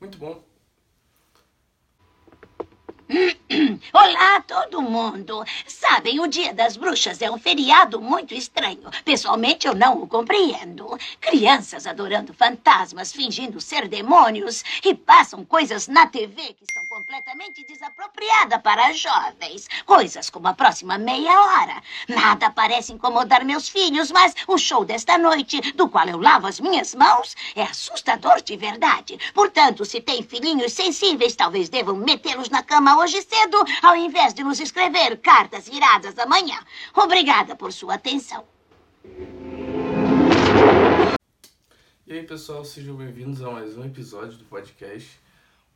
Muito bom. Olá, todo mundo! Sabem, o Dia das Bruxas é um feriado muito estranho. Pessoalmente, eu não o compreendo. Crianças adorando fantasmas, fingindo ser demônios, e passam coisas na TV que são completamente desapropriadas para jovens. Coisas como a próxima meia hora. Nada parece incomodar meus filhos, mas o show desta noite, do qual eu lavo as minhas mãos, é assustador de verdade. Portanto, se tem filhinhos sensíveis, talvez devam metê-los na cama hoje cedo, ao invés de nos escrever cartas viradas amanhã. Obrigada por sua atenção. E aí, pessoal, sejam bem-vindos a mais um episódio do podcast.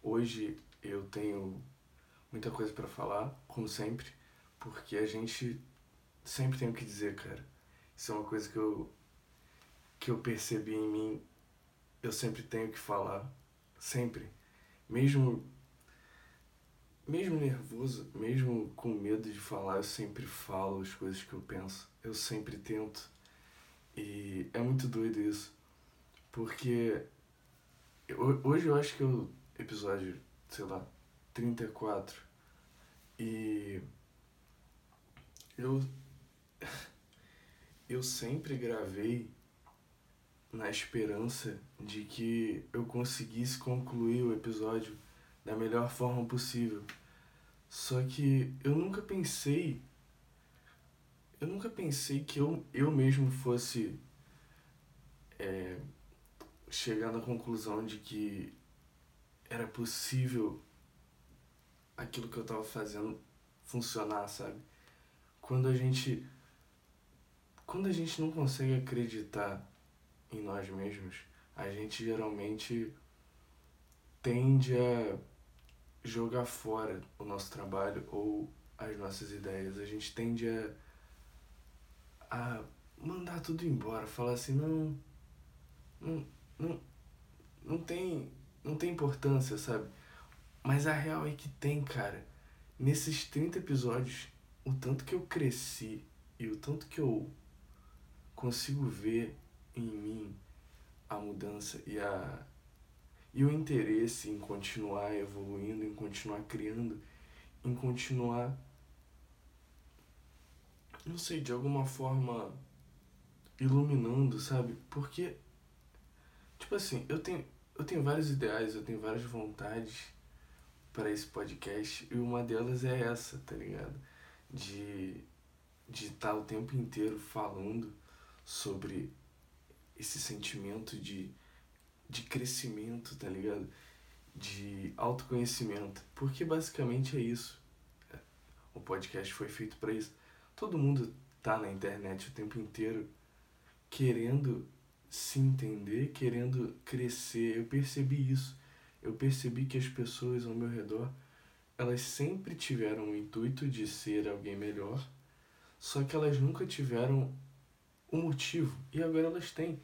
Hoje eu tenho muita coisa para falar, como sempre, porque a gente sempre tem o que dizer, cara. Isso é uma coisa que eu que eu percebi em mim. Eu sempre tenho que falar, sempre. Mesmo mesmo nervoso, mesmo com medo de falar, eu sempre falo as coisas que eu penso. Eu sempre tento. E é muito doido isso. Porque hoje eu acho que o episódio, sei lá, 34. E eu eu sempre gravei na esperança de que eu conseguisse concluir o episódio da melhor forma possível. Só que eu nunca pensei. Eu nunca pensei que eu, eu mesmo fosse é, chegar na conclusão de que era possível aquilo que eu estava fazendo funcionar, sabe? Quando a gente. Quando a gente não consegue acreditar em nós mesmos, a gente geralmente tende a jogar fora o nosso trabalho ou as nossas ideias. A gente tende a, a mandar tudo embora, falar assim, não, não, não, não tem, não tem importância, sabe? Mas a real é que tem, cara. Nesses 30 episódios, o tanto que eu cresci e o tanto que eu consigo ver em mim a mudança e a e o interesse em continuar evoluindo, em continuar criando, em continuar, não sei, de alguma forma iluminando, sabe? Porque, tipo assim, eu tenho, eu tenho vários ideais, eu tenho várias vontades para esse podcast e uma delas é essa, tá ligado? De de estar o tempo inteiro falando sobre esse sentimento de de crescimento, tá ligado? De autoconhecimento. Porque basicamente é isso. O podcast foi feito para isso. Todo mundo tá na internet o tempo inteiro querendo se entender, querendo crescer. Eu percebi isso. Eu percebi que as pessoas ao meu redor, elas sempre tiveram o intuito de ser alguém melhor, só que elas nunca tiveram o um motivo. E agora elas têm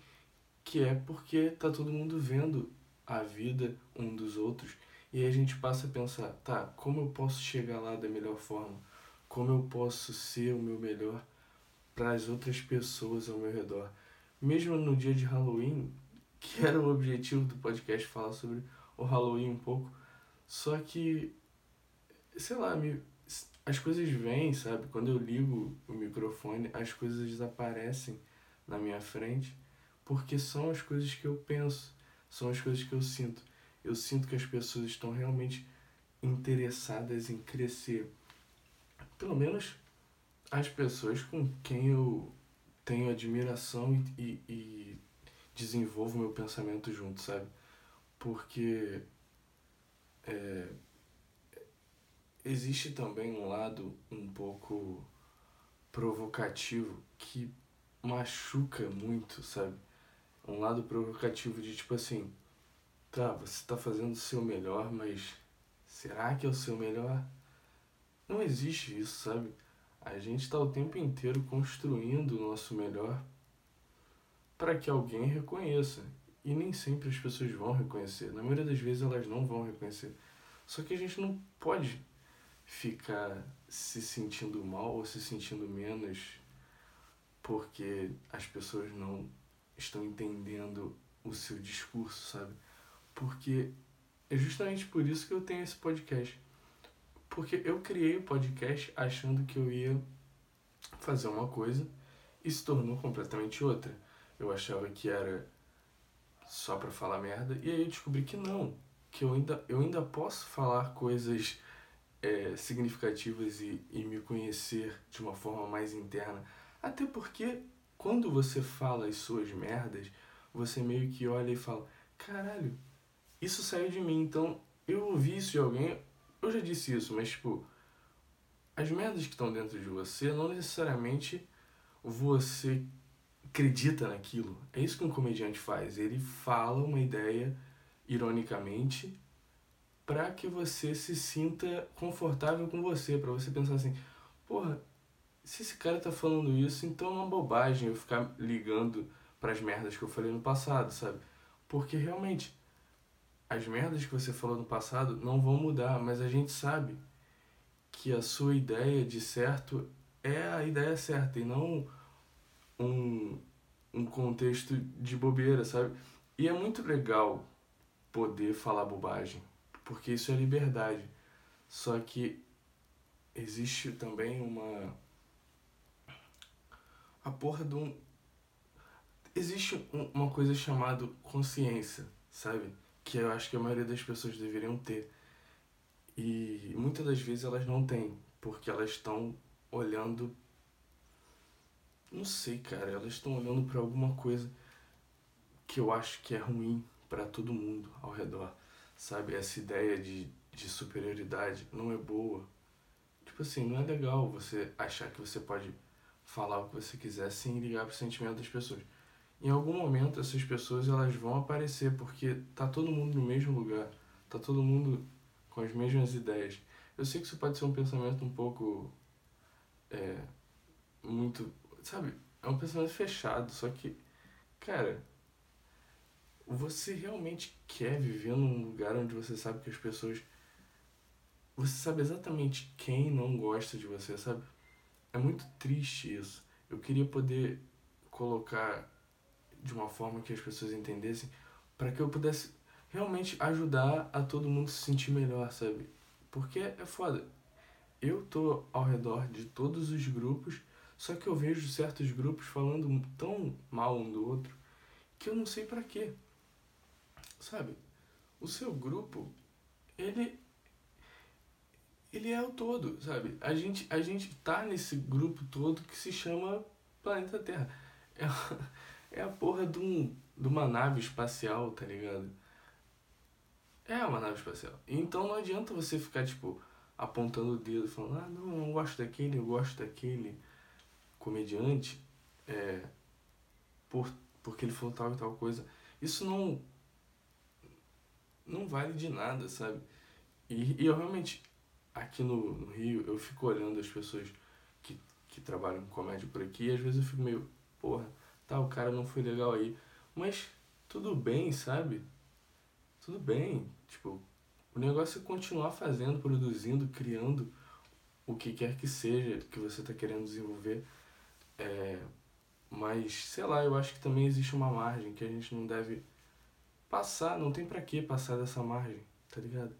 que é porque tá todo mundo vendo a vida um dos outros e aí a gente passa a pensar, tá, como eu posso chegar lá da melhor forma? Como eu posso ser o meu melhor para as outras pessoas ao meu redor? Mesmo no dia de Halloween, que era o objetivo do podcast falar sobre o Halloween um pouco, só que sei lá, me, as coisas vêm, sabe? Quando eu ligo o microfone, as coisas desaparecem na minha frente porque são as coisas que eu penso, são as coisas que eu sinto. Eu sinto que as pessoas estão realmente interessadas em crescer. Pelo menos as pessoas com quem eu tenho admiração e, e, e desenvolvo meu pensamento junto, sabe? Porque é, existe também um lado um pouco provocativo que machuca muito, sabe? um lado provocativo de tipo assim, tá, você tá fazendo o seu melhor, mas será que é o seu melhor? Não existe isso, sabe? A gente está o tempo inteiro construindo o nosso melhor para que alguém reconheça. E nem sempre as pessoas vão reconhecer. Na maioria das vezes elas não vão reconhecer. Só que a gente não pode ficar se sentindo mal ou se sentindo menos porque as pessoas não estão entendendo o seu discurso, sabe? Porque é justamente por isso que eu tenho esse podcast. Porque eu criei o podcast achando que eu ia fazer uma coisa e se tornou completamente outra. Eu achava que era só para falar merda e aí eu descobri que não, que eu ainda, eu ainda posso falar coisas é, significativas e, e me conhecer de uma forma mais interna. Até porque quando você fala as suas merdas, você meio que olha e fala: caralho, isso saiu de mim, então eu ouvi isso de alguém. Eu já disse isso, mas tipo, as merdas que estão dentro de você não necessariamente você acredita naquilo. É isso que um comediante faz. Ele fala uma ideia ironicamente para que você se sinta confortável com você, para você pensar assim, porra, se esse cara tá falando isso, então é uma bobagem eu ficar ligando para as merdas que eu falei no passado, sabe? Porque realmente as merdas que você falou no passado não vão mudar, mas a gente sabe que a sua ideia de certo é a ideia certa e não um, um contexto de bobeira, sabe? E é muito legal poder falar bobagem, porque isso é liberdade. Só que existe também uma. A porra de um. Existe uma coisa chamada consciência, sabe? Que eu acho que a maioria das pessoas deveriam ter. E muitas das vezes elas não têm, porque elas estão olhando. Não sei, cara, elas estão olhando para alguma coisa que eu acho que é ruim para todo mundo ao redor, sabe? Essa ideia de, de superioridade não é boa. Tipo assim, não é legal você achar que você pode falar o que você quiser sem ligar pro sentimento das pessoas. Em algum momento essas pessoas elas vão aparecer porque tá todo mundo no mesmo lugar, tá todo mundo com as mesmas ideias. Eu sei que isso pode ser um pensamento um pouco é, muito, sabe? É um pensamento fechado, só que, cara, você realmente quer viver num lugar onde você sabe que as pessoas. Você sabe exatamente quem não gosta de você, sabe? É muito triste isso. Eu queria poder colocar de uma forma que as pessoas entendessem para que eu pudesse realmente ajudar a todo mundo se sentir melhor, sabe? Porque é foda. Eu tô ao redor de todos os grupos, só que eu vejo certos grupos falando tão mal um do outro que eu não sei para quê. Sabe? O seu grupo, ele ele é o todo, sabe? A gente a gente tá nesse grupo todo que se chama planeta Terra. É, é a porra de, um, de uma nave espacial, tá ligado? É uma nave espacial. Então não adianta você ficar, tipo, apontando o dedo, falando, ah, não, eu não gosto daquele, eu gosto daquele comediante, é, por, porque ele falou tal e tal coisa. Isso não não vale de nada, sabe? E, e eu realmente, aqui no, no Rio, eu fico olhando as pessoas que, que trabalham com comédia por aqui e às vezes eu fico meio, porra, tá, o cara não foi legal aí. Mas tudo bem, sabe? Tudo bem. Tipo, o negócio é continuar fazendo, produzindo, criando o que quer que seja que você está querendo desenvolver. É, mas, sei lá, eu acho que também existe uma margem que a gente não deve passar, não tem para que passar dessa margem, tá ligado?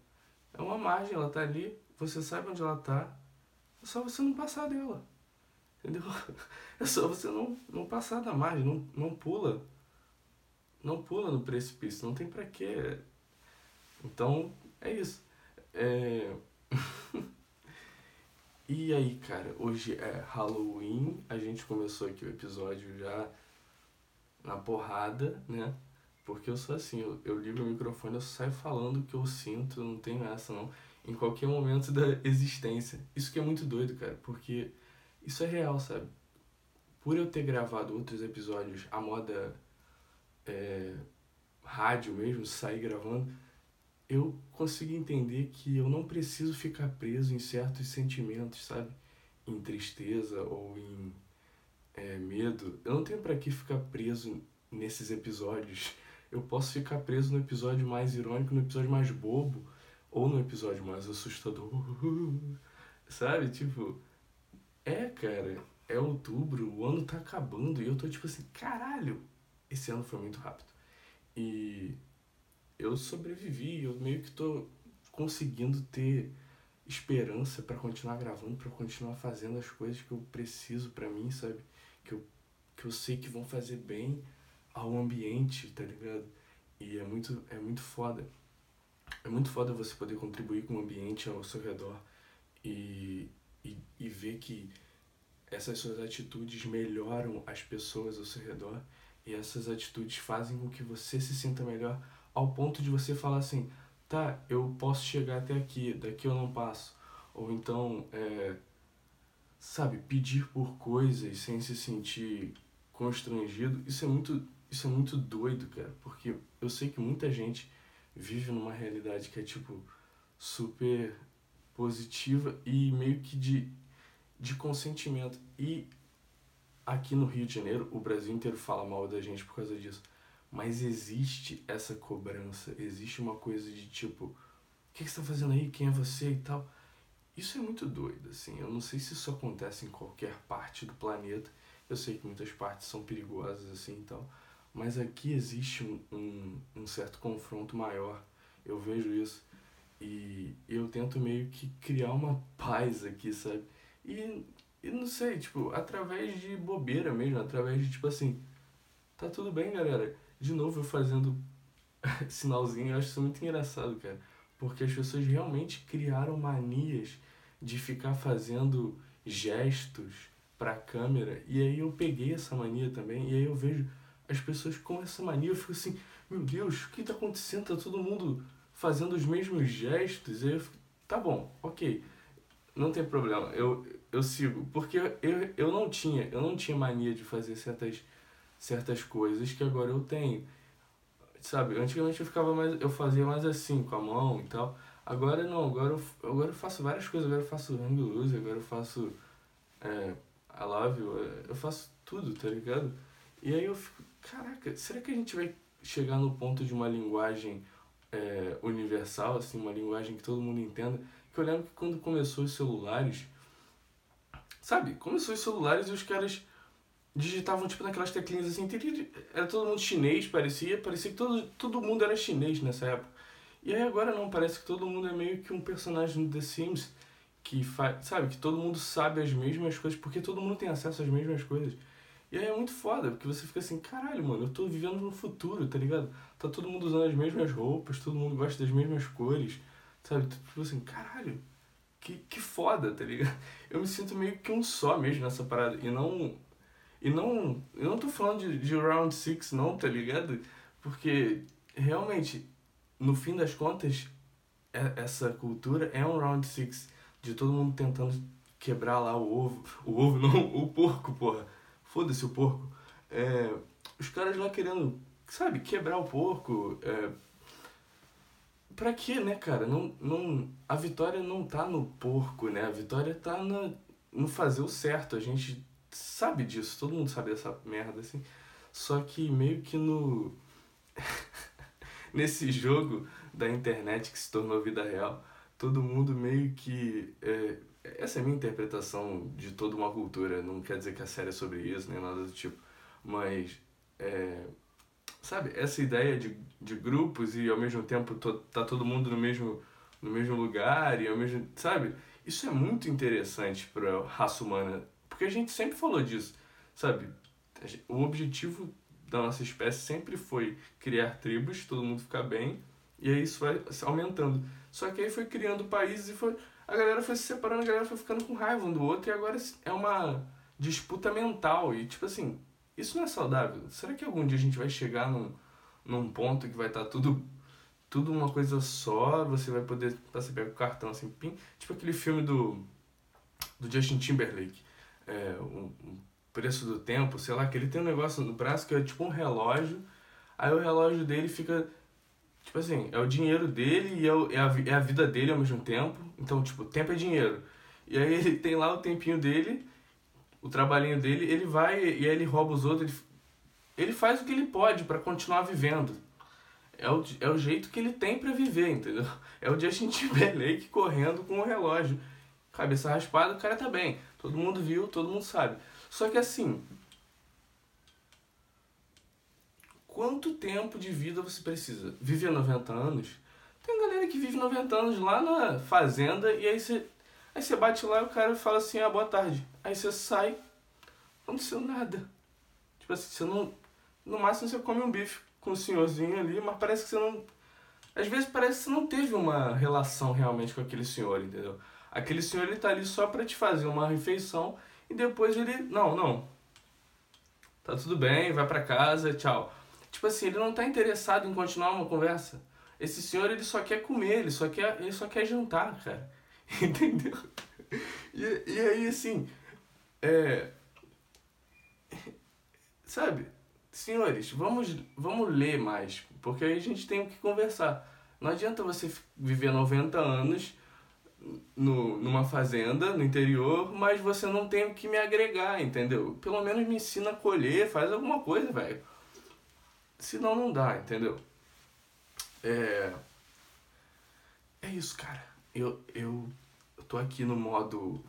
É uma margem, ela tá ali, você sabe onde ela tá, é só você não passar dela. Entendeu? É só você não, não passar da margem, não, não pula. Não pula no precipício, não tem pra quê. Então, é isso. É... e aí, cara, hoje é Halloween, a gente começou aqui o episódio já na porrada, né? Porque eu sou assim, eu, eu ligo o microfone, eu saio falando o que eu sinto, não tenho essa não. Em qualquer momento da existência. Isso que é muito doido, cara, porque isso é real, sabe? Por eu ter gravado outros episódios, a moda é, rádio mesmo, sair gravando, eu consigo entender que eu não preciso ficar preso em certos sentimentos, sabe? Em tristeza ou em é, medo. Eu não tenho para que ficar preso nesses episódios eu posso ficar preso no episódio mais irônico, no episódio mais bobo, ou no episódio mais assustador. Sabe? Tipo, é, cara, é outubro, o ano tá acabando e eu tô tipo assim, caralho, esse ano foi muito rápido. E eu sobrevivi, eu meio que tô conseguindo ter esperança para continuar gravando, para continuar fazendo as coisas que eu preciso para mim, sabe? Que eu, que eu sei que vão fazer bem ao ambiente, tá ligado? E é muito, é muito foda. É muito foda você poder contribuir com o ambiente ao seu redor e, e, e ver que essas suas atitudes melhoram as pessoas ao seu redor e essas atitudes fazem com que você se sinta melhor ao ponto de você falar assim, tá, eu posso chegar até aqui, daqui eu não passo. Ou então, é, sabe, pedir por coisas sem se sentir constrangido, isso é muito, isso é muito doido, cara, porque eu sei que muita gente vive numa realidade que é tipo super positiva e meio que de, de consentimento. E aqui no Rio de Janeiro, o Brasil inteiro fala mal da gente por causa disso. Mas existe essa cobrança, existe uma coisa de tipo, o que, você tá fazendo aí? Quem é você e tal. Isso é muito doido, assim. Eu não sei se isso acontece em qualquer parte do planeta. Eu sei que muitas partes são perigosas, assim e tal. Mas aqui existe um, um, um certo confronto maior. Eu vejo isso. E eu tento meio que criar uma paz aqui, sabe? E, e não sei, tipo, através de bobeira mesmo, através de tipo assim, tá tudo bem, galera de novo eu fazendo sinalzinho, eu acho isso muito engraçado, cara. Porque as pessoas realmente criaram manias de ficar fazendo gestos pra câmera. E aí eu peguei essa mania também. E aí eu vejo as pessoas com essa mania. Eu fico assim, meu Deus, o que tá acontecendo? Tá todo mundo fazendo os mesmos gestos. Eu fico, tá bom, ok. Não tem problema. Eu, eu sigo. Porque eu, eu não tinha, eu não tinha mania de fazer certas certas coisas que agora eu tenho. Sabe, antigamente eu ficava mais. Eu fazia mais assim, com a mão e tal. Agora não, agora eu, agora eu faço várias coisas, agora eu faço hang loose, agora eu faço é, I love eu faço tudo, tá ligado? E aí eu fico, caraca, será que a gente vai chegar no ponto de uma linguagem é, universal, assim, uma linguagem que todo mundo entenda? Que eu lembro que quando começou os celulares, sabe, começou os celulares e os caras digitavam tipo naquelas teclinhas assim, era todo mundo chinês, parecia, parecia que todo, todo mundo era chinês nessa época. E aí agora não, parece que todo mundo é meio que um personagem do The Sims que faz, sabe, que todo mundo sabe as mesmas coisas, porque todo mundo tem acesso às mesmas coisas. E aí é muito foda, porque você fica assim, caralho, mano, eu tô vivendo no futuro, tá ligado? Tá todo mundo usando as mesmas roupas, todo mundo gosta das mesmas cores, sabe? Tipo assim, caralho, que, que foda, tá ligado? Eu me sinto meio que um só mesmo nessa parada, e não e não. Eu não tô falando de, de Round six não, tá ligado? Porque realmente, no fim das contas, é, essa cultura é um Round six de todo mundo tentando quebrar lá o ovo. O ovo não, o porco, porra. Foda-se o porco. É, os caras lá querendo, sabe, quebrar o porco. É, pra quê, né, cara? Não, não, a vitória não tá no porco, né? A vitória tá na, no fazer o certo. A gente sabe disso, todo mundo sabe dessa merda, assim. Só que meio que no. Nesse jogo da internet que se tornou vida real, todo mundo meio que. É... Essa é a minha interpretação de toda uma cultura. Não quer dizer que a série é sobre isso, nem nada do tipo. Mas. É... Sabe, essa ideia de, de grupos e ao mesmo tempo to, tá todo mundo no mesmo, no mesmo lugar e ao mesmo. Sabe? Isso é muito interessante para a raça humana porque a gente sempre falou disso, sabe? O objetivo da nossa espécie sempre foi criar tribos, todo mundo ficar bem, e aí isso vai aumentando. Só que aí foi criando países e foi, a galera foi se separando, a galera foi ficando com raiva um do outro, e agora é uma disputa mental. E tipo assim, isso não é saudável. Será que algum dia a gente vai chegar num, num ponto que vai estar tá tudo tudo uma coisa só, você vai poder, você pega o cartão assim, pim, tipo aquele filme do, do Justin Timberlake, é, um preço do tempo, sei lá, que ele tem um negócio no braço que é tipo um relógio, aí o relógio dele fica, tipo assim, é o dinheiro dele e é, o, é, a, é a vida dele ao mesmo tempo, então, tipo, tempo é dinheiro. E aí ele tem lá o tempinho dele, o trabalhinho dele, ele vai e aí ele rouba os outros, ele, ele faz o que ele pode para continuar vivendo. É o, é o jeito que ele tem para viver, entendeu? É o Justin Timberlake correndo com o relógio. Cabeça raspada, o cara tá bem. Todo mundo viu, todo mundo sabe. Só que assim, quanto tempo de vida você precisa? Viver 90 anos? Tem galera que vive 90 anos lá na fazenda e aí você, aí você bate lá e o cara fala assim, ah, boa tarde. Aí você sai, não aconteceu nada. Tipo assim, você não. No máximo você come um bife com o senhorzinho ali, mas parece que você não. Às vezes parece que você não teve uma relação realmente com aquele senhor, entendeu? Aquele senhor ele tá ali só para te fazer uma refeição e depois ele. Não, não. Tá tudo bem, vai para casa, tchau. Tipo assim, ele não tá interessado em continuar uma conversa. Esse senhor ele só quer comer, ele só quer, ele só quer jantar, cara. Entendeu? E, e aí assim, é, sabe, senhores, vamos, vamos ler mais, porque aí a gente tem o que conversar. Não adianta você viver 90 anos no, numa fazenda no interior, mas você não tem o que me agregar, entendeu? Pelo menos me ensina a colher, faz alguma coisa, velho. Senão não dá, entendeu? É. É isso, cara. Eu, eu, eu tô aqui no modo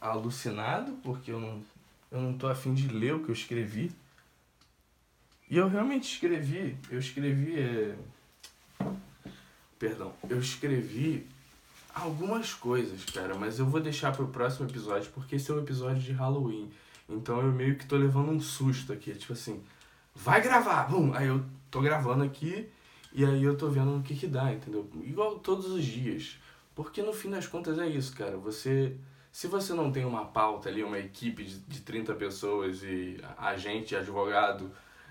alucinado, porque eu não, eu não tô afim de ler o que eu escrevi. E eu realmente escrevi, eu escrevi. É... Perdão, eu escrevi algumas coisas, cara, mas eu vou deixar pro próximo episódio, porque esse é um episódio de Halloween. Então eu meio que tô levando um susto aqui, tipo assim, vai gravar! Bum! Aí eu tô gravando aqui e aí eu tô vendo o que que dá, entendeu? Igual todos os dias. Porque no fim das contas é isso, cara. Você. Se você não tem uma pauta ali, uma equipe de, de 30 pessoas e agente, advogado,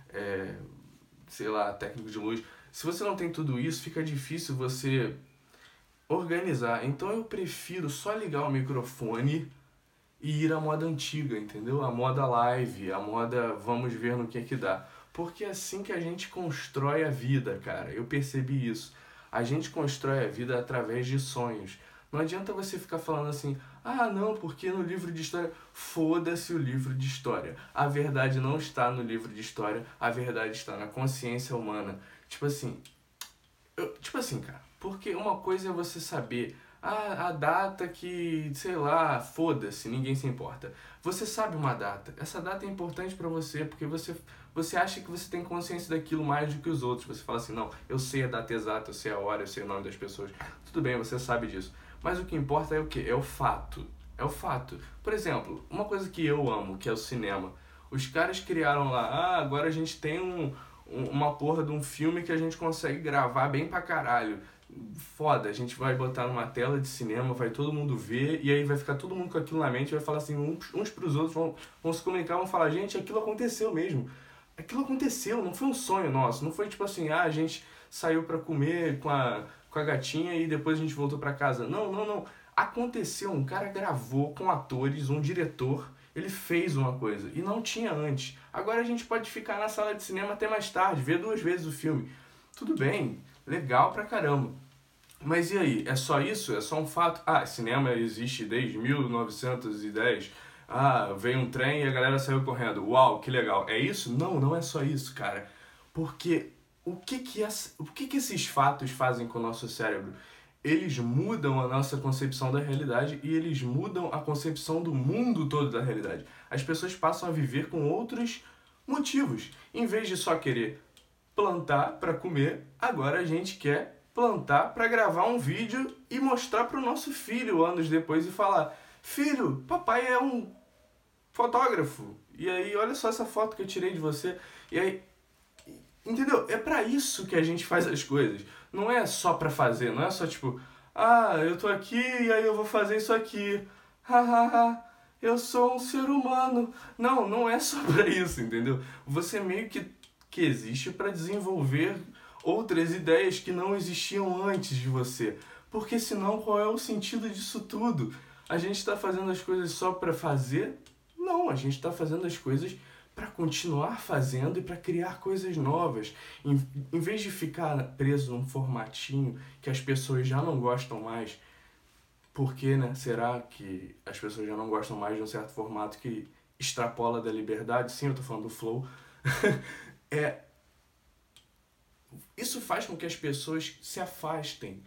é, sei lá, técnico de luz. Se você não tem tudo isso, fica difícil você organizar. Então eu prefiro só ligar o microfone e ir à moda antiga, entendeu? A moda live, a moda vamos ver no que é que dá. Porque é assim que a gente constrói a vida, cara. Eu percebi isso. A gente constrói a vida através de sonhos. Não adianta você ficar falando assim, ah, não, porque no livro de história. Foda-se o livro de história. A verdade não está no livro de história, a verdade está na consciência humana. Tipo assim. Eu, tipo assim, cara, porque uma coisa é você saber ah, a data que, sei lá, foda-se, ninguém se importa. Você sabe uma data. Essa data é importante para você porque você, você acha que você tem consciência daquilo mais do que os outros. Você fala assim, não, eu sei a data exata, eu sei a hora, eu sei o nome das pessoas. Tudo bem, você sabe disso. Mas o que importa é o que? É o fato. É o fato. Por exemplo, uma coisa que eu amo, que é o cinema. Os caras criaram lá, ah, agora a gente tem um, um, uma porra de um filme que a gente consegue gravar bem pra caralho. Foda, a gente vai botar numa tela de cinema, vai todo mundo ver, e aí vai ficar todo mundo com aquilo na mente, vai falar assim, uns, uns pros outros, vão, vão se comunicar, vão falar, gente, aquilo aconteceu mesmo. Aquilo aconteceu, não foi um sonho nosso, não foi tipo assim, ah, a gente saiu para comer com a com a gatinha e depois a gente voltou para casa. Não, não, não. Aconteceu, um cara gravou com atores, um diretor, ele fez uma coisa e não tinha antes. Agora a gente pode ficar na sala de cinema até mais tarde, ver duas vezes o filme. Tudo bem, legal pra caramba. Mas e aí? É só isso? É só um fato? Ah, cinema existe desde 1910. Ah, veio um trem e a galera saiu correndo. Uau, que legal. É isso? Não, não é só isso, cara. Porque o que que, essa, o que que esses fatos fazem com o nosso cérebro? Eles mudam a nossa concepção da realidade e eles mudam a concepção do mundo todo da realidade. As pessoas passam a viver com outros motivos. Em vez de só querer plantar para comer, agora a gente quer plantar para gravar um vídeo e mostrar para o nosso filho anos depois e falar: Filho, papai é um fotógrafo. E aí, olha só essa foto que eu tirei de você. E aí, Entendeu? É para isso que a gente faz as coisas. Não é só para fazer, não é só tipo, ah, eu tô aqui e aí eu vou fazer isso aqui. Hahaha, eu sou um ser humano. Não, não é só para isso, entendeu? Você meio que que existe para desenvolver outras ideias que não existiam antes de você. Porque senão qual é o sentido disso tudo? A gente está fazendo as coisas só para fazer? Não, a gente está fazendo as coisas para continuar fazendo e para criar coisas novas. Em, em vez de ficar preso num formatinho que as pessoas já não gostam mais, por que, né? Será que as pessoas já não gostam mais de um certo formato que extrapola da liberdade? Sim, eu tô falando do flow. é isso faz com que as pessoas se afastem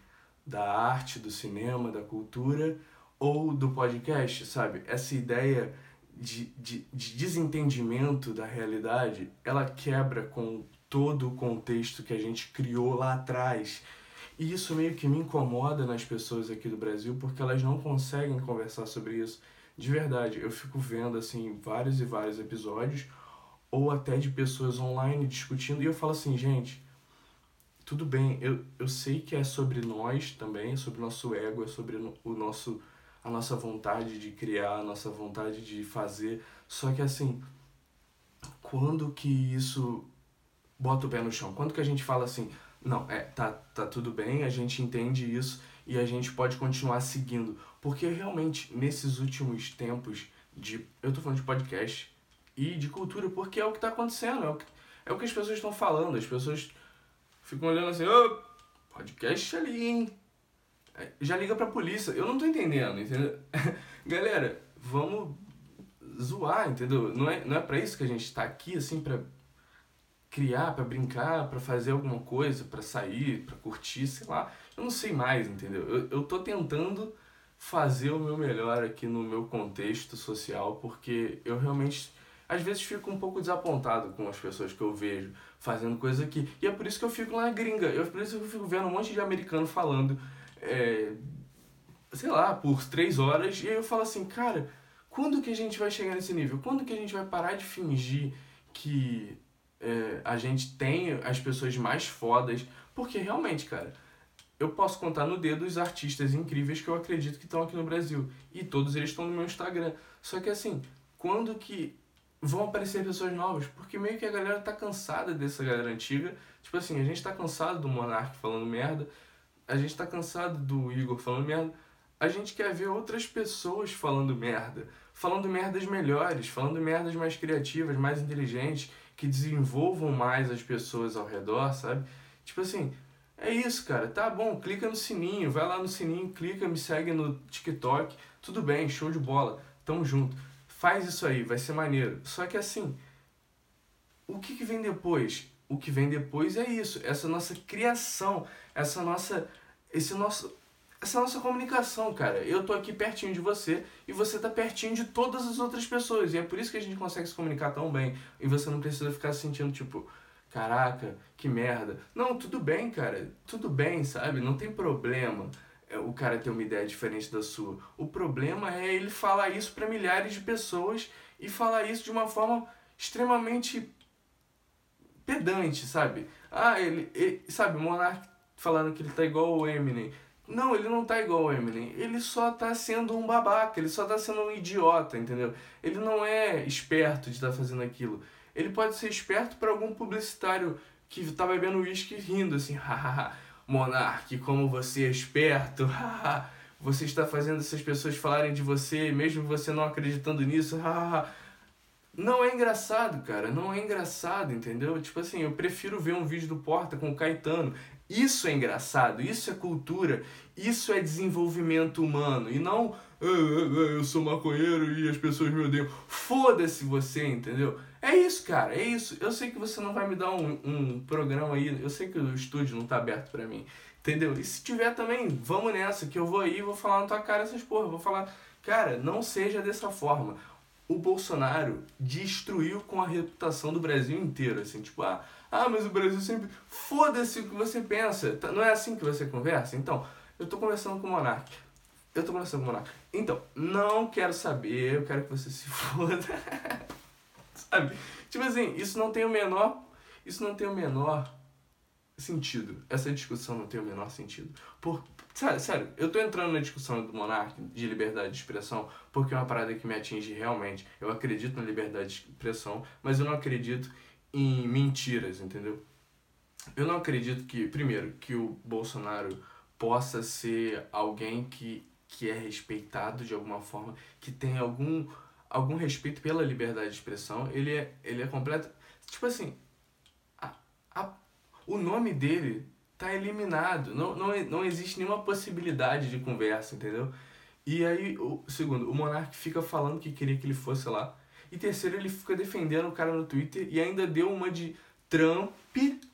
da arte, do cinema, da cultura ou do podcast, sabe? Essa ideia de, de, de desentendimento da realidade, ela quebra com todo o contexto que a gente criou lá atrás. E isso meio que me incomoda nas pessoas aqui do Brasil, porque elas não conseguem conversar sobre isso. De verdade, eu fico vendo assim vários e vários episódios ou até de pessoas online discutindo e eu falo assim, gente, tudo bem, eu, eu sei que é sobre nós também, sobre o nosso ego, é sobre o nosso a nossa vontade de criar, a nossa vontade de fazer, só que assim, quando que isso bota o pé no chão? Quando que a gente fala assim, não, é, tá, tá tudo bem, a gente entende isso e a gente pode continuar seguindo. Porque realmente, nesses últimos tempos de. Eu tô falando de podcast e de cultura, porque é o que tá acontecendo, é o que, é o que as pessoas estão falando. As pessoas ficam olhando assim, ô, oh, podcast ali, hein? É, já liga pra polícia. Eu não tô entendendo, entendeu? Galera, vamos zoar, entendeu? Não é, não é pra isso que a gente tá aqui, assim, pra criar, para brincar, para fazer alguma coisa, para sair, para curtir, sei lá. Eu não sei mais, entendeu? Eu, eu tô tentando fazer o meu melhor aqui no meu contexto social, porque eu realmente às vezes fico um pouco desapontado com as pessoas que eu vejo fazendo coisa aqui. E é por isso que eu fico lá na gringa. Eu, por isso que eu fico vendo um monte de americano falando, é, sei lá, por três horas. E aí eu falo assim, cara, quando que a gente vai chegar nesse nível? Quando que a gente vai parar de fingir que é, a gente tem as pessoas mais fodas, porque realmente, cara, eu posso contar no dedo os artistas incríveis que eu acredito que estão aqui no Brasil. E todos eles estão no meu Instagram. Só que assim, quando que vão aparecer pessoas novas? Porque meio que a galera tá cansada dessa galera antiga. Tipo assim, a gente tá cansado do Monark falando merda. A gente tá cansado do Igor falando merda. A gente quer ver outras pessoas falando merda. Falando merdas melhores, falando merdas mais criativas, mais inteligentes que desenvolvam mais as pessoas ao redor, sabe? Tipo assim, é isso, cara. Tá bom, clica no sininho, vai lá no sininho, clica, me segue no TikTok. Tudo bem, show de bola. Tamo junto. Faz isso aí, vai ser maneiro. Só que assim, o que, que vem depois? O que vem depois é isso, essa nossa criação, essa nossa esse nosso essa nossa comunicação, cara. Eu tô aqui pertinho de você e você tá pertinho de todas as outras pessoas. E é por isso que a gente consegue se comunicar tão bem. E você não precisa ficar se sentindo tipo, caraca, que merda. Não, tudo bem, cara. Tudo bem, sabe? Não tem problema é, o cara ter uma ideia diferente da sua. O problema é ele falar isso para milhares de pessoas e falar isso de uma forma extremamente pedante, sabe? Ah, ele, ele sabe, o Monark falando que ele tá igual o Eminem. Não, ele não tá igual o Eminem. Ele só tá sendo um babaca, ele só tá sendo um idiota, entendeu? Ele não é esperto de estar tá fazendo aquilo. Ele pode ser esperto para algum publicitário que tá bebendo uísque rindo assim, hahaha, Monark, como você é esperto, haha, você está fazendo essas pessoas falarem de você, mesmo você não acreditando nisso, haha. Não é engraçado, cara, não é engraçado, entendeu? Tipo assim, eu prefiro ver um vídeo do Porta com o Caetano. Isso é engraçado, isso é cultura, isso é desenvolvimento humano. E não, ah, ah, ah, eu sou maconheiro e as pessoas me odeiam. Foda-se você, entendeu? É isso, cara, é isso. Eu sei que você não vai me dar um, um programa aí, eu sei que o estúdio não tá aberto para mim, entendeu? E se tiver também, vamos nessa, que eu vou aí vou falar na tua cara essas porra. Vou falar, cara, não seja dessa forma. O Bolsonaro destruiu com a reputação do Brasil inteiro, assim, tipo, ah ah, mas o Brasil sempre. Foda-se o que você pensa. Tá, não é assim que você conversa? Então, eu tô conversando com o Monark. Eu tô conversando com o Monark. Então, não quero saber, eu quero que você se foda. Sabe? Tipo assim, isso não tem o menor. Isso não tem o menor sentido. Essa discussão não tem o menor sentido. Por, sério, sério, eu tô entrando na discussão do monarca de liberdade de expressão porque é uma parada que me atinge realmente. Eu acredito na liberdade de expressão, mas eu não acredito em mentiras, entendeu? Eu não acredito que, primeiro, que o Bolsonaro possa ser alguém que, que é respeitado de alguma forma, que tem algum, algum respeito pela liberdade de expressão. Ele é, ele é completo. Tipo assim, a, a, o nome dele tá eliminado. Não, não, não existe nenhuma possibilidade de conversa, entendeu? E aí, o segundo, o Monark fica falando que queria que ele fosse lá e terceiro, ele fica defendendo o cara no Twitter e ainda deu uma de Trump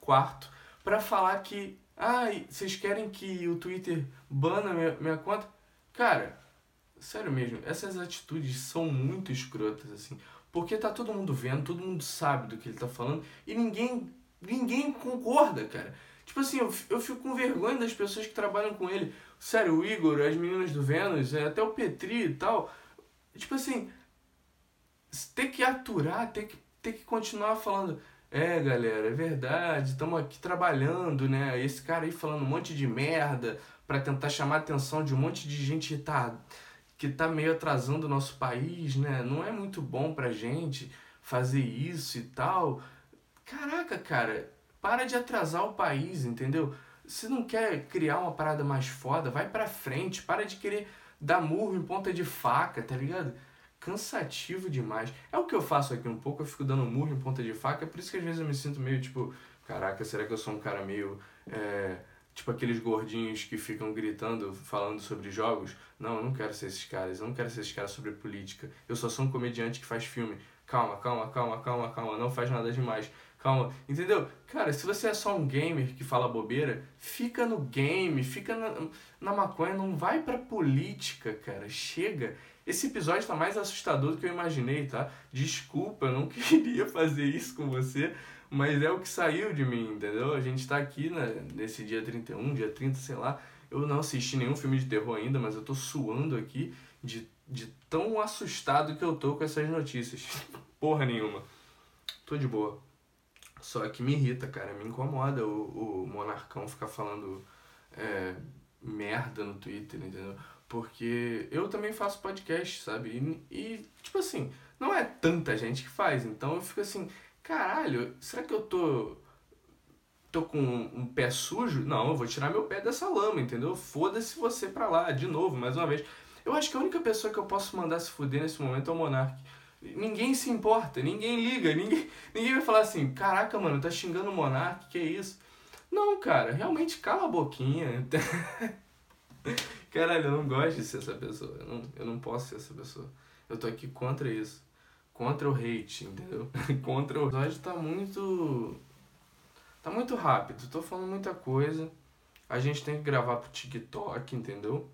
quarto para falar que ah, vocês querem que o Twitter bana minha, minha conta? Cara, sério mesmo, essas atitudes são muito escrotas assim, porque tá todo mundo vendo, todo mundo sabe do que ele tá falando e ninguém ninguém concorda, cara. Tipo assim, eu, eu fico com vergonha das pessoas que trabalham com ele. Sério, o Igor, as meninas do Vênus, é, até o Petri e tal. Tipo assim, ter que aturar, ter que, ter que continuar falando. É, galera, é verdade, estamos aqui trabalhando, né? Esse cara aí falando um monte de merda para tentar chamar a atenção de um monte de gente que tá, que tá meio atrasando o nosso país, né? Não é muito bom pra gente fazer isso e tal. Caraca, cara, para de atrasar o país, entendeu? Se não quer criar uma parada mais foda, vai pra frente, para de querer dar murro em ponta de faca, tá ligado? Cansativo demais. É o que eu faço aqui um pouco, eu fico dando murro em ponta de faca, é por isso que às vezes eu me sinto meio tipo, caraca, será que eu sou um cara meio. É, tipo aqueles gordinhos que ficam gritando, falando sobre jogos? Não, eu não quero ser esses caras, eu não quero ser esses caras sobre política. Eu só sou um comediante que faz filme. Calma, calma, calma, calma, calma, não faz nada demais. Calma, entendeu? Cara, se você é só um gamer que fala bobeira, fica no game, fica na, na maconha, não vai pra política, cara. Chega. Esse episódio tá mais assustador do que eu imaginei, tá? Desculpa, eu não queria fazer isso com você, mas é o que saiu de mim, entendeu? A gente tá aqui né, nesse dia 31, dia 30, sei lá. Eu não assisti nenhum filme de terror ainda, mas eu tô suando aqui de, de tão assustado que eu tô com essas notícias. Porra nenhuma. Tô de boa. Só que me irrita, cara, me incomoda o, o monarcão ficar falando é, merda no Twitter, entendeu? Porque eu também faço podcast, sabe? E, e, tipo assim, não é tanta gente que faz, então eu fico assim, caralho, será que eu tô. tô com um pé sujo? Não, eu vou tirar meu pé dessa lama, entendeu? Foda-se você pra lá, de novo, mais uma vez. Eu acho que a única pessoa que eu posso mandar se fuder nesse momento é o Monark. Ninguém se importa, ninguém liga, ninguém, ninguém vai falar assim, caraca, mano, tá xingando o Monark, que é isso? Não, cara, realmente cala a boquinha. Caralho, eu não gosto de ser essa pessoa. Eu não, eu não posso ser essa pessoa. Eu tô aqui contra isso. Contra o hate, entendeu? contra o. O episódio tá muito. Tá muito rápido. Tô falando muita coisa. A gente tem que gravar pro TikTok, entendeu?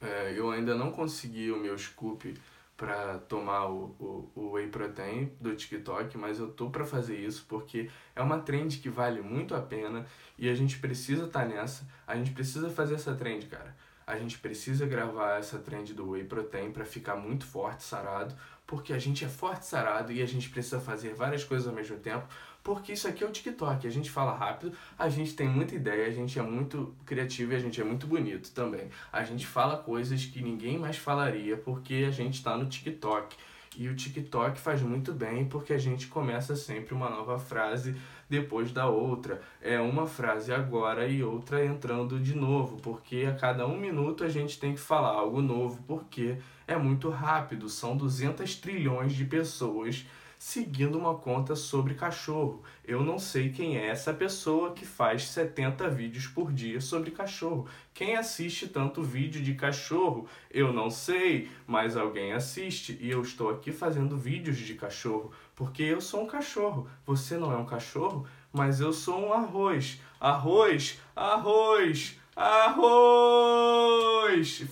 É, eu ainda não consegui o meu scoop para tomar o, o, o whey protein do TikTok, mas eu tô para fazer isso porque é uma trend que vale muito a pena e a gente precisa estar tá nessa, a gente precisa fazer essa trend, cara. A gente precisa gravar essa trend do whey protein para ficar muito forte, sarado, porque a gente é forte, sarado e a gente precisa fazer várias coisas ao mesmo tempo porque isso aqui é o TikTok. A gente fala rápido, a gente tem muita ideia, a gente é muito criativo e a gente é muito bonito também. A gente fala coisas que ninguém mais falaria porque a gente está no TikTok. E o TikTok faz muito bem porque a gente começa sempre uma nova frase depois da outra. É uma frase agora e outra entrando de novo, porque a cada um minuto a gente tem que falar algo novo, porque é muito rápido. São 200 trilhões de pessoas seguindo uma conta sobre cachorro. Eu não sei quem é essa pessoa que faz 70 vídeos por dia sobre cachorro. Quem assiste tanto vídeo de cachorro? Eu não sei, mas alguém assiste e eu estou aqui fazendo vídeos de cachorro porque eu sou um cachorro. Você não é um cachorro, mas eu sou um arroz. Arroz, arroz, arroz.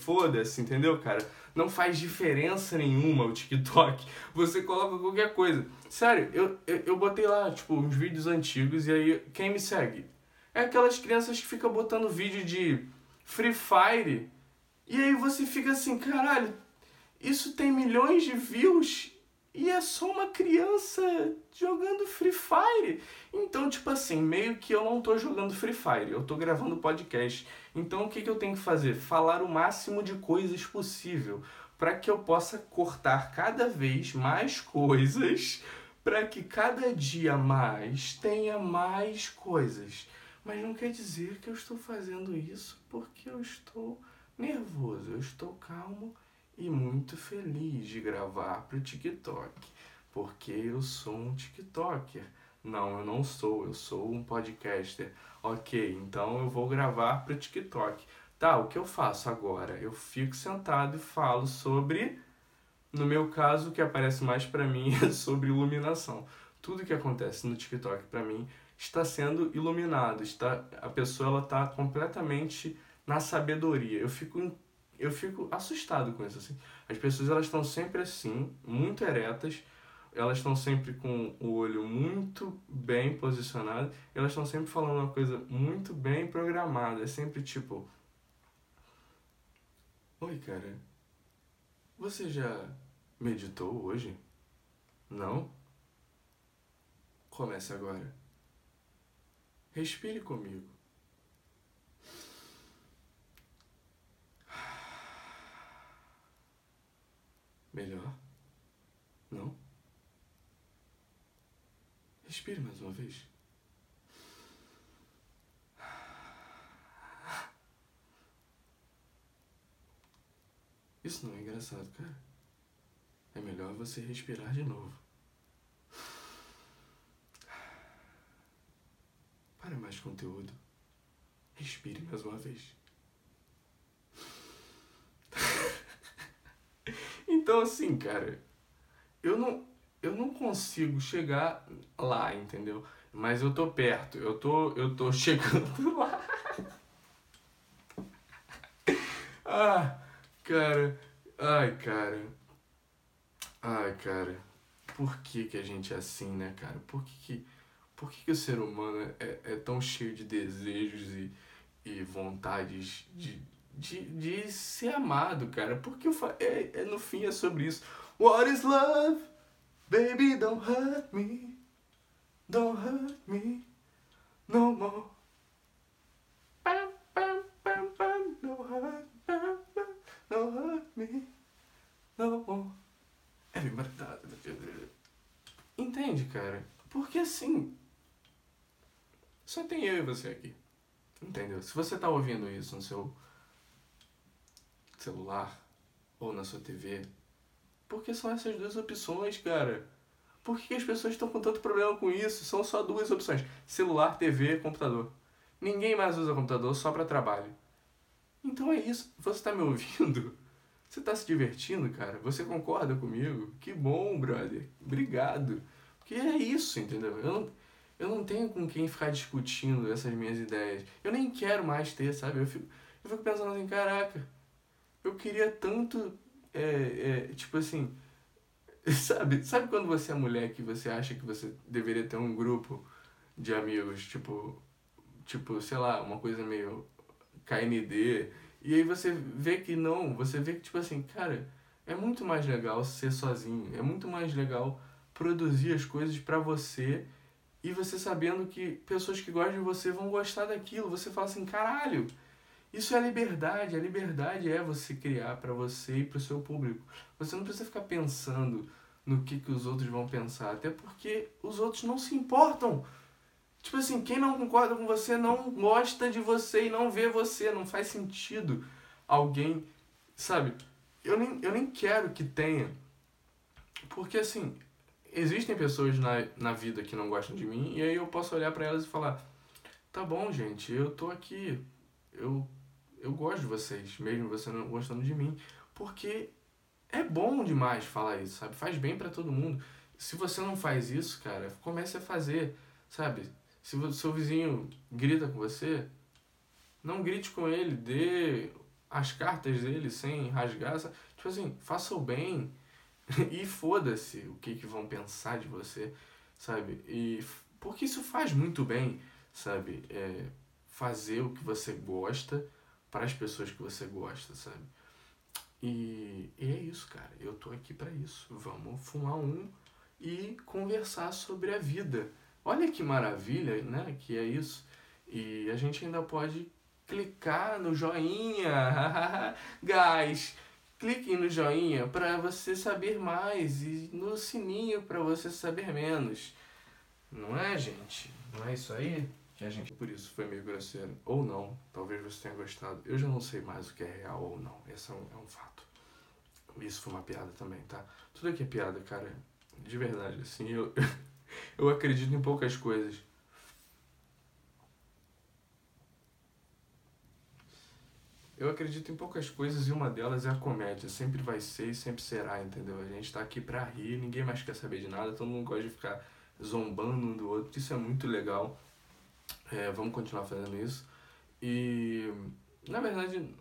Foda-se, entendeu, cara? Não faz diferença nenhuma o TikTok. Você coloca qualquer coisa. Sério, eu, eu, eu botei lá, tipo, uns vídeos antigos e aí quem me segue? É aquelas crianças que ficam botando vídeo de Free Fire. E aí você fica assim, caralho, isso tem milhões de views e é só uma criança jogando Free Fire. Então, tipo assim, meio que eu não tô jogando Free Fire, eu tô gravando podcast. Então, o que, que eu tenho que fazer? Falar o máximo de coisas possível para que eu possa cortar cada vez mais coisas, para que cada dia mais tenha mais coisas. Mas não quer dizer que eu estou fazendo isso porque eu estou nervoso, eu estou calmo e muito feliz de gravar para o TikTok, porque eu sou um TikToker. Não, eu não sou, eu sou um podcaster. Ok, então eu vou gravar para o TikTok. Tá, o que eu faço agora? Eu fico sentado e falo sobre. No meu caso, o que aparece mais para mim é sobre iluminação. Tudo que acontece no TikTok para mim está sendo iluminado, está a pessoa ela está completamente na sabedoria. Eu fico eu fico assustado com isso assim. As pessoas elas estão sempre assim, muito eretas, elas estão sempre com o olho muito bem posicionado, elas estão sempre falando uma coisa muito bem programada. É sempre tipo: Oi, cara, você já meditou hoje? Não? Comece agora. Respire comigo. Melhor? Não? Respire mais uma vez. Isso não é engraçado, cara. É melhor você respirar de novo. Para mais conteúdo. Respire mais uma vez. então assim, cara, eu não eu não consigo chegar lá, entendeu? Mas eu tô perto, eu tô, eu tô chegando lá. ah, cara, ai, cara. Ai, cara. Por que que a gente é assim, né, cara? Por que que, por que, que o ser humano é, é tão cheio de desejos e, e vontades de, de, de ser amado, cara? Porque eu, é, é, no fim é sobre isso. What is love? Baby, don't hurt me. Don't hurt me no more. Bam, bam, bam, bam. Don't hurt, bam, bam. Don't hurt me no more. Everybody Entende, cara? Porque assim. Só tem eu e você aqui. Entendeu? Se você tá ouvindo isso no seu celular ou na sua TV, porque são essas duas opções, cara. Por que as pessoas estão com tanto problema com isso? São só duas opções: celular, TV, computador. Ninguém mais usa computador só para trabalho. Então é isso. Você está me ouvindo? Você está se divertindo, cara? Você concorda comigo? Que bom, brother. Obrigado. Porque é isso, entendeu? Eu não, eu não tenho com quem ficar discutindo essas minhas ideias. Eu nem quero mais ter, sabe? Eu fico, eu fico pensando assim, caraca, eu queria tanto é, é, tipo assim, sabe, sabe quando você é mulher que você acha que você deveria ter um grupo de amigos, tipo, tipo, sei lá, uma coisa meio KND, e aí você vê que não, você vê que tipo assim, cara, é muito mais legal ser sozinho, é muito mais legal produzir as coisas para você e você sabendo que pessoas que gostam de você vão gostar daquilo, você fala assim, caralho, isso é liberdade. A liberdade é você criar para você e para o seu público. Você não precisa ficar pensando no que, que os outros vão pensar, até porque os outros não se importam. Tipo assim, quem não concorda com você não gosta de você e não vê você, não faz sentido alguém, sabe? Eu nem, eu nem quero que tenha. Porque assim, existem pessoas na, na vida que não gostam de mim e aí eu posso olhar para elas e falar: "Tá bom, gente, eu tô aqui. Eu eu gosto de vocês, mesmo você não gostando de mim, porque é bom demais falar isso, sabe? Faz bem para todo mundo. Se você não faz isso, cara, comece a fazer, sabe? Se o seu vizinho grita com você, não grite com ele, dê as cartas dele sem rasgar, sabe? tipo assim, faça o bem e foda-se o que, que vão pensar de você, sabe? E porque isso faz muito bem, sabe? É, fazer o que você gosta para as pessoas que você gosta, sabe? E, e, é isso, cara. Eu tô aqui para isso. Vamos fumar um e conversar sobre a vida. Olha que maravilha, né? Que é isso. E a gente ainda pode clicar no joinha. Guys, clique no joinha para você saber mais e no sininho para você saber menos. Não é, gente? Não é isso aí? Que a gente por isso foi meio grosseiro. Ou não, talvez você tenha gostado. Eu já não sei mais o que é real ou não. Esse é um, é um fato. Isso foi uma piada também, tá? Tudo aqui é piada, cara. De verdade, assim, eu, eu acredito em poucas coisas. Eu acredito em poucas coisas e uma delas é a comédia. Sempre vai ser e sempre será, entendeu? A gente tá aqui pra rir, ninguém mais quer saber de nada, todo mundo gosta de ficar zombando um do outro. Isso é muito legal. É, vamos continuar fazendo isso. E, na verdade,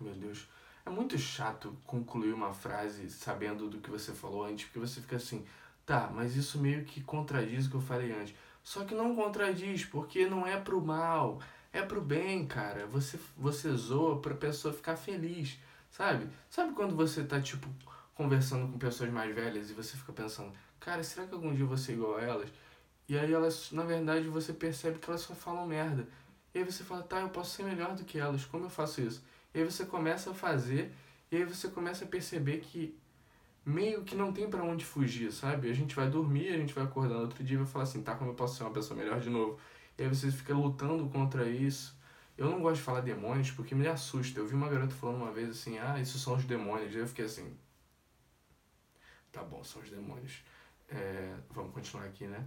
meu Deus, é muito chato concluir uma frase sabendo do que você falou antes, porque você fica assim, Tá, mas isso meio que contradiz o que eu falei antes. Só que não contradiz, porque não é pro mal, é pro bem, cara. Você, você zoa pra pessoa ficar feliz, sabe? Sabe quando você tá, tipo, conversando com pessoas mais velhas e você fica pensando, cara, será que algum dia eu vou ser igual a elas? E aí elas, na verdade, você percebe que elas só falam merda. E aí você fala, tá, eu posso ser melhor do que elas, como eu faço isso? E aí você começa a fazer, e aí você começa a perceber que meio que não tem para onde fugir, sabe? A gente vai dormir, a gente vai acordar no outro dia e vai falar assim, tá, como eu posso ser uma pessoa melhor de novo? E aí você fica lutando contra isso. Eu não gosto de falar demônios porque me assusta. Eu vi uma garota falando uma vez assim, ah, isso são os demônios. E eu fiquei assim, tá bom, são os demônios. É, vamos continuar aqui, né?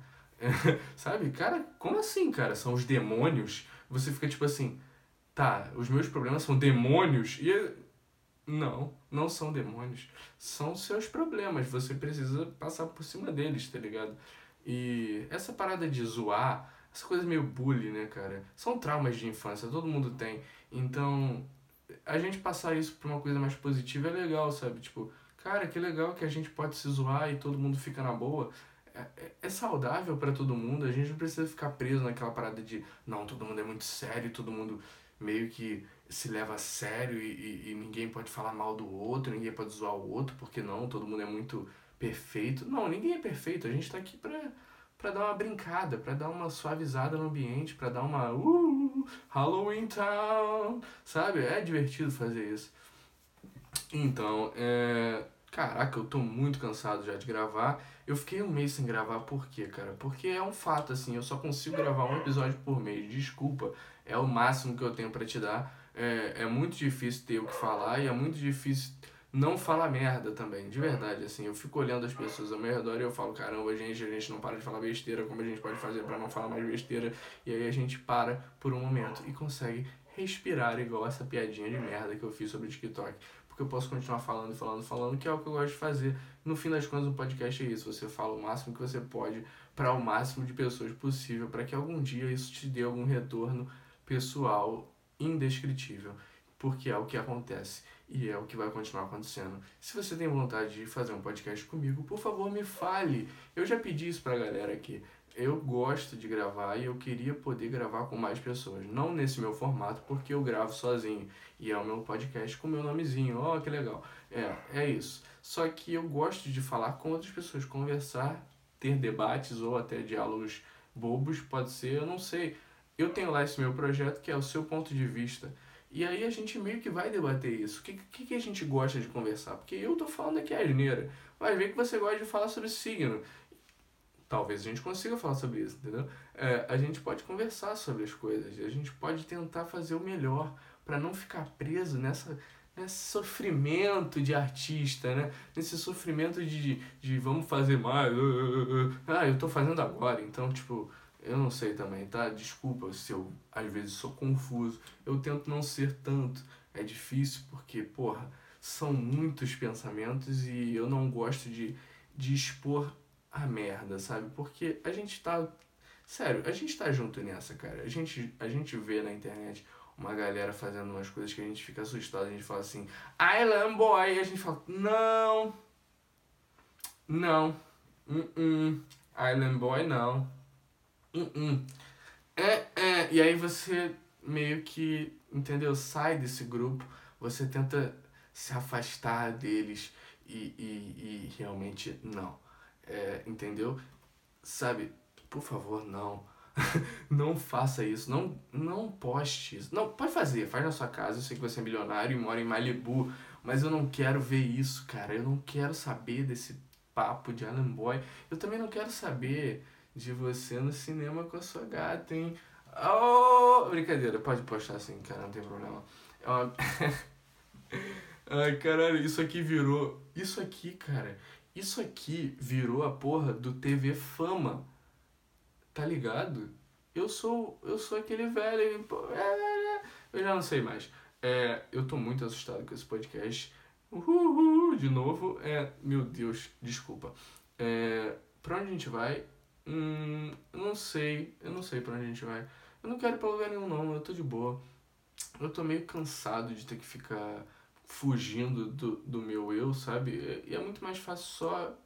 sabe? Cara, como assim, cara? São os demônios? Você fica tipo assim, tá, os meus problemas são demônios? E não, não são demônios. São seus problemas. Você precisa passar por cima deles, tá ligado? E essa parada de zoar, essa coisa meio bullying, né, cara? São traumas de infância, todo mundo tem. Então, a gente passar isso pra uma coisa mais positiva é legal, sabe? Tipo, cara, que legal que a gente pode se zoar e todo mundo fica na boa. É, é, é saudável para todo mundo, a gente não precisa ficar preso naquela parada de não, todo mundo é muito sério, todo mundo meio que se leva a sério e, e, e, ninguém pode falar mal do outro, ninguém pode zoar o outro, porque não, todo mundo é muito perfeito. Não, ninguém é perfeito, a gente tá aqui pra, pra dar uma brincada, pra dar uma suavizada no ambiente, pra dar uma uh, Halloween Town, sabe? É divertido fazer isso. Então, é... Caraca, eu tô muito cansado já de gravar. Eu fiquei um mês sem gravar, por quê, cara? Porque é um fato, assim, eu só consigo gravar um episódio por mês. Desculpa, é o máximo que eu tenho para te dar é, é muito difícil ter o que falar e é muito difícil não falar merda também, de verdade, assim, eu fico olhando as pessoas ao meu redor e eu falo, caramba, gente, a gente não para de falar besteira, como a gente pode fazer para não falar mais besteira, e aí a gente para por um momento e consegue respirar igual essa piadinha de merda que eu fiz sobre o TikTok, porque eu posso continuar falando, falando, falando, que é o que eu gosto de fazer. No fim das contas, o podcast é isso, você fala o máximo que você pode para o máximo de pessoas possível, para que algum dia isso te dê algum retorno pessoal indescritível, porque é o que acontece e é o que vai continuar acontecendo. Se você tem vontade de fazer um podcast comigo, por favor, me fale. Eu já pedi isso pra galera aqui. Eu gosto de gravar e eu queria poder gravar com mais pessoas. Não nesse meu formato, porque eu gravo sozinho. E é o meu podcast com meu nomezinho. Ó, oh, que legal. É, é isso. Só que eu gosto de falar com outras pessoas, conversar, ter debates ou até diálogos bobos, pode ser, eu não sei eu tenho lá esse meu projeto que é o seu ponto de vista. E aí a gente meio que vai debater isso. O que, que, que a gente gosta de conversar? Porque eu tô falando aqui a asneira. Vai ver que você gosta de falar sobre signo. Talvez a gente consiga falar sobre isso, entendeu? É, a gente pode conversar sobre as coisas. A gente pode tentar fazer o melhor para não ficar preso nessa, nesse sofrimento de artista, né? Nesse sofrimento de, de, de vamos fazer mais. Ah, eu tô fazendo agora. Então, tipo eu não sei também, tá? Desculpa se eu às vezes sou confuso. Eu tento não ser tanto. É difícil porque, porra, são muitos pensamentos e eu não gosto de, de expor a merda, sabe? Porque a gente tá. Sério, a gente tá junto nessa, cara. A gente, a gente vê na internet uma galera fazendo umas coisas que a gente fica assustado. A gente fala assim, Island Boy. E a gente fala, não. Não. Uh -uh. Island Boy, não -uh. É, é, e aí você meio que, entendeu? Sai desse grupo, você tenta se afastar deles e, e, e realmente não. É, entendeu? Sabe, por favor, não. não faça isso, não, não poste isso. Não, pode fazer, faz na sua casa. Eu sei que você é milionário e mora em Malibu, mas eu não quero ver isso, cara. Eu não quero saber desse papo de Alan Boy. Eu também não quero saber de você no cinema com a sua gata, hein? Oh! Brincadeira, pode postar assim, cara, não tem problema. É uma... Ai, caralho, isso aqui virou. Isso aqui, cara. Isso aqui virou a porra do TV Fama. Tá ligado? Eu sou. Eu sou aquele velho. É, eu já não sei mais. É, eu tô muito assustado com esse podcast. Uhul, de novo. É, meu Deus, desculpa. É, pra onde a gente vai? Hum, eu não sei. Eu não sei pra onde a gente vai. Eu não quero ir pra lugar nenhum, não. Eu tô de boa. Eu tô meio cansado de ter que ficar fugindo do, do meu eu, sabe? E é muito mais fácil só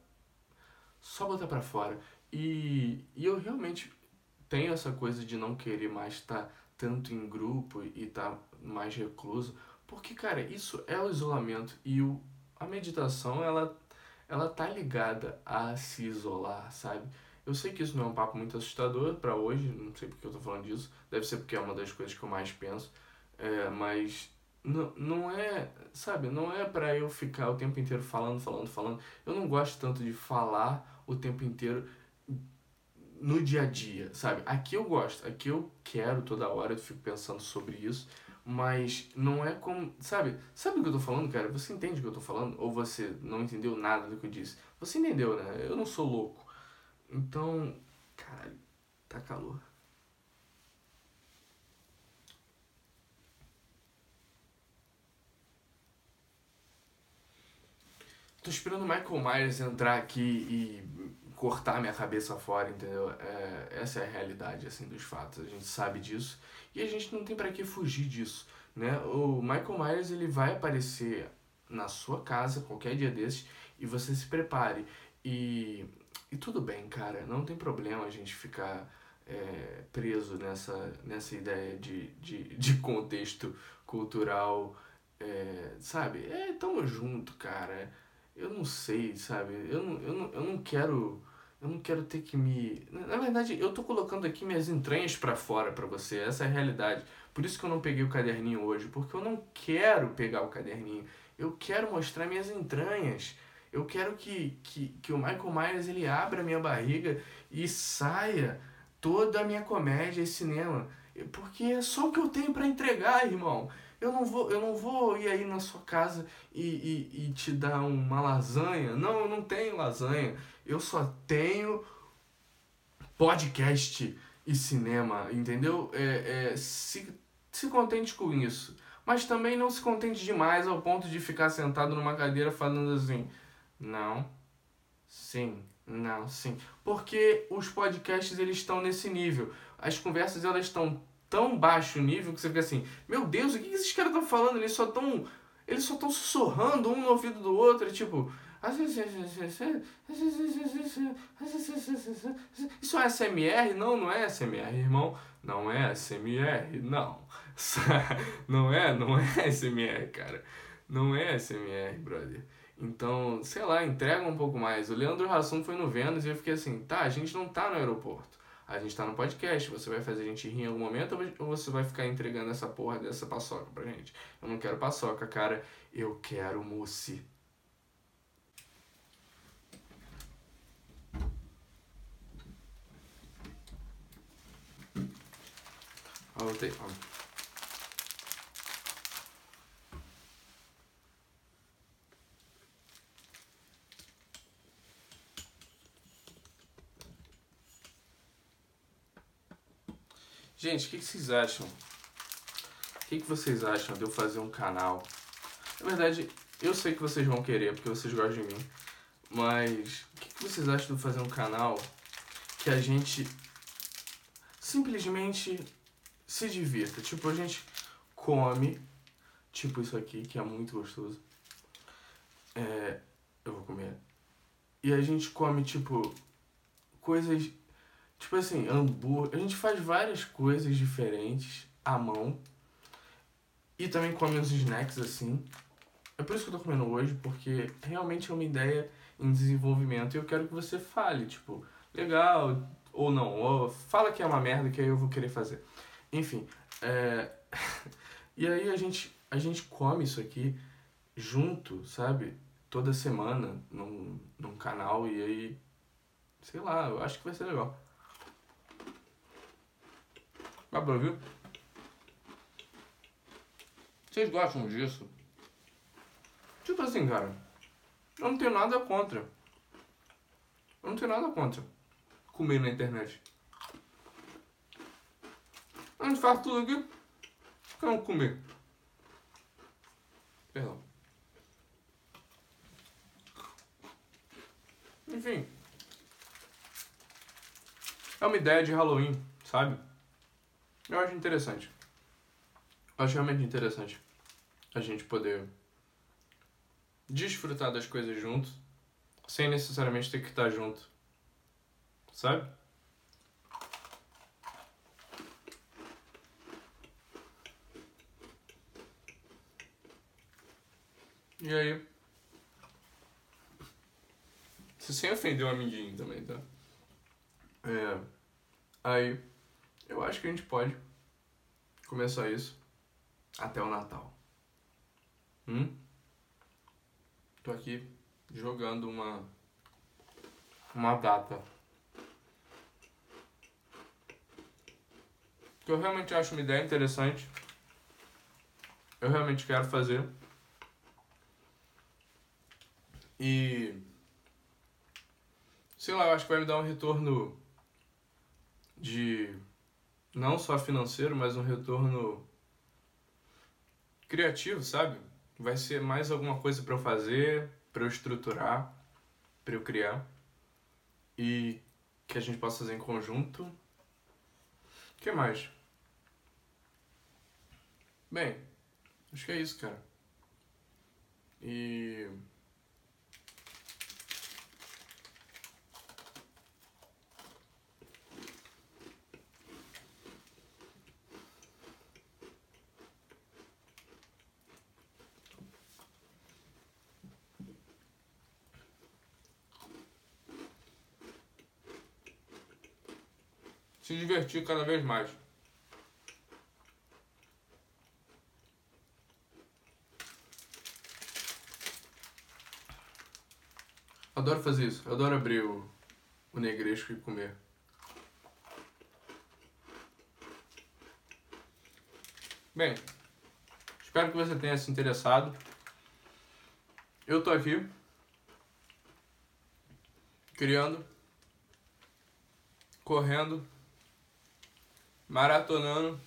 só botar pra fora. E, e eu realmente tenho essa coisa de não querer mais estar tá tanto em grupo e estar tá mais recluso, porque, cara, isso é o isolamento e o, a meditação, ela, ela tá ligada a se isolar, sabe? Eu sei que isso não é um papo muito assustador para hoje, não sei porque eu tô falando disso, deve ser porque é uma das coisas que eu mais penso, é, mas não, não é, sabe, não é para eu ficar o tempo inteiro falando, falando, falando. Eu não gosto tanto de falar o tempo inteiro no dia a dia, sabe? Aqui eu gosto, aqui eu quero toda hora, eu fico pensando sobre isso, mas não é como, sabe? Sabe o que eu tô falando, cara? Você entende o que eu tô falando? Ou você não entendeu nada do que eu disse? Você entendeu, né? Eu não sou louco. Então, caralho, tá calor. Tô esperando o Michael Myers entrar aqui e cortar minha cabeça fora, entendeu? É, essa é a realidade, assim, dos fatos. A gente sabe disso e a gente não tem para que fugir disso, né? O Michael Myers, ele vai aparecer na sua casa qualquer dia desses e você se prepare. E, e tudo bem, cara, não tem problema a gente ficar é, preso nessa, nessa ideia de, de, de contexto cultural, é, sabe? É, tamo junto, cara. Eu não sei, sabe? Eu não, eu não, eu não quero eu não quero ter que me. Na verdade, eu tô colocando aqui minhas entranhas para fora para você, essa é a realidade. Por isso que eu não peguei o caderninho hoje, porque eu não quero pegar o caderninho. Eu quero mostrar minhas entranhas. Eu quero que, que, que o Michael Myers ele abra minha barriga e saia toda a minha comédia e cinema. Porque é só o que eu tenho para entregar, irmão. Eu não vou, eu não vou ir aí na sua casa e, e, e te dar uma lasanha. Não, eu não tenho lasanha. Eu só tenho podcast e cinema, entendeu? É, é, se, se contente com isso. Mas também não se contente demais ao ponto de ficar sentado numa cadeira falando assim, não, sim, não, sim. Porque os podcasts eles estão nesse nível. As conversas elas estão tão baixo nível que você fica assim, meu Deus, o que esses caras estão falando? Eles só estão eles só estão sussurrando um no ouvido do outro, tipo, isso é SMR? Não, não é SMR, irmão. Não é SMR, não. Não é, não é SMR, cara. Não é SMR, brother. Então, sei lá, entrega um pouco mais. O Leandro Hassum foi no Vênus e eu fiquei assim, tá, a gente não tá no aeroporto. A gente tá no podcast, você vai fazer a gente rir em algum momento ou você vai ficar entregando essa porra dessa paçoca pra gente? Eu não quero paçoca, cara. Eu quero mousse. Voltei. Gente, o que, que, vocês acham? O que, que vocês acham de eu fazer um canal? Na verdade, eu sei que vocês vão querer, porque vocês gostam de mim. Mas o que, que vocês acham de eu fazer um canal que a gente simplesmente se divirta? Tipo, a gente come, tipo isso aqui, que é muito gostoso. É, eu vou comer. E a gente come, tipo, coisas Tipo assim, hambúrguer. A gente faz várias coisas diferentes à mão. E também come uns snacks assim. É por isso que eu tô comendo hoje, porque realmente é uma ideia em desenvolvimento. E eu quero que você fale, tipo, legal ou não. Ou fala que é uma merda que aí eu vou querer fazer. Enfim. É... e aí a gente, a gente come isso aqui junto, sabe? Toda semana num, num canal e aí. Sei lá, eu acho que vai ser legal. Dá pra ouvir? Vocês gostam disso? Tipo assim, cara. Eu não tenho nada contra. Eu não tenho nada contra comer na internet. A gente faz tudo aqui. Quero comer. Perdão. Enfim. É uma ideia de Halloween, sabe? Eu acho interessante. Eu acho realmente interessante a gente poder desfrutar das coisas juntos, sem necessariamente ter que estar junto. Sabe? E aí? Você sem ofender o amiguinho também, tá? É. Aí, eu acho que a gente pode começar isso até o Natal. Hum? Tô aqui jogando uma uma data. Que eu realmente acho uma ideia interessante. Eu realmente quero fazer. E. Sei lá, eu acho que vai me dar um retorno de. Não só financeiro, mas um retorno criativo, sabe? Vai ser mais alguma coisa para eu fazer, para eu estruturar, para eu criar. E que a gente possa fazer em conjunto. O que mais? Bem, acho que é isso, cara. E. divertir cada vez mais. Adoro fazer isso. Eu adoro abrir o, o negresco e comer. Bem, espero que você tenha se interessado. Eu tô aqui criando, correndo maratonando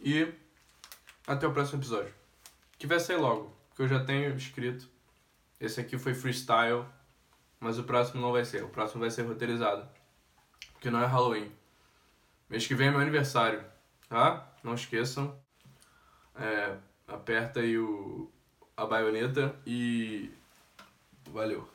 e até o próximo episódio. Que vai sair logo, que eu já tenho escrito. Esse aqui foi freestyle, mas o próximo não vai ser. O próximo vai ser roteirizado. Porque não é Halloween. Mês que vem é meu aniversário, tá? Não esqueçam. É, aperta aí o, a baioneta e valeu.